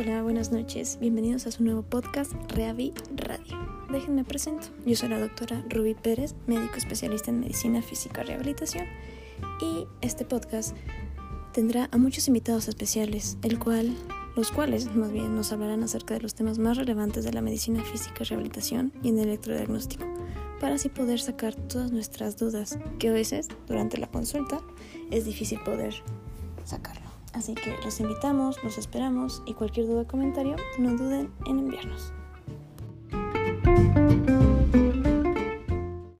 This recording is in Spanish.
Hola, buenas noches. Bienvenidos a su nuevo podcast Reavi Radio. Déjenme presento. Yo soy la doctora Ruby Pérez, médico especialista en medicina física y rehabilitación. Y este podcast tendrá a muchos invitados especiales, el cual, los cuales más bien nos hablarán acerca de los temas más relevantes de la medicina física y rehabilitación y en el electrodiagnóstico, para así poder sacar todas nuestras dudas, que a veces durante la consulta es difícil poder sacarlo. Así que los invitamos, los esperamos y cualquier duda o comentario no duden en enviarnos.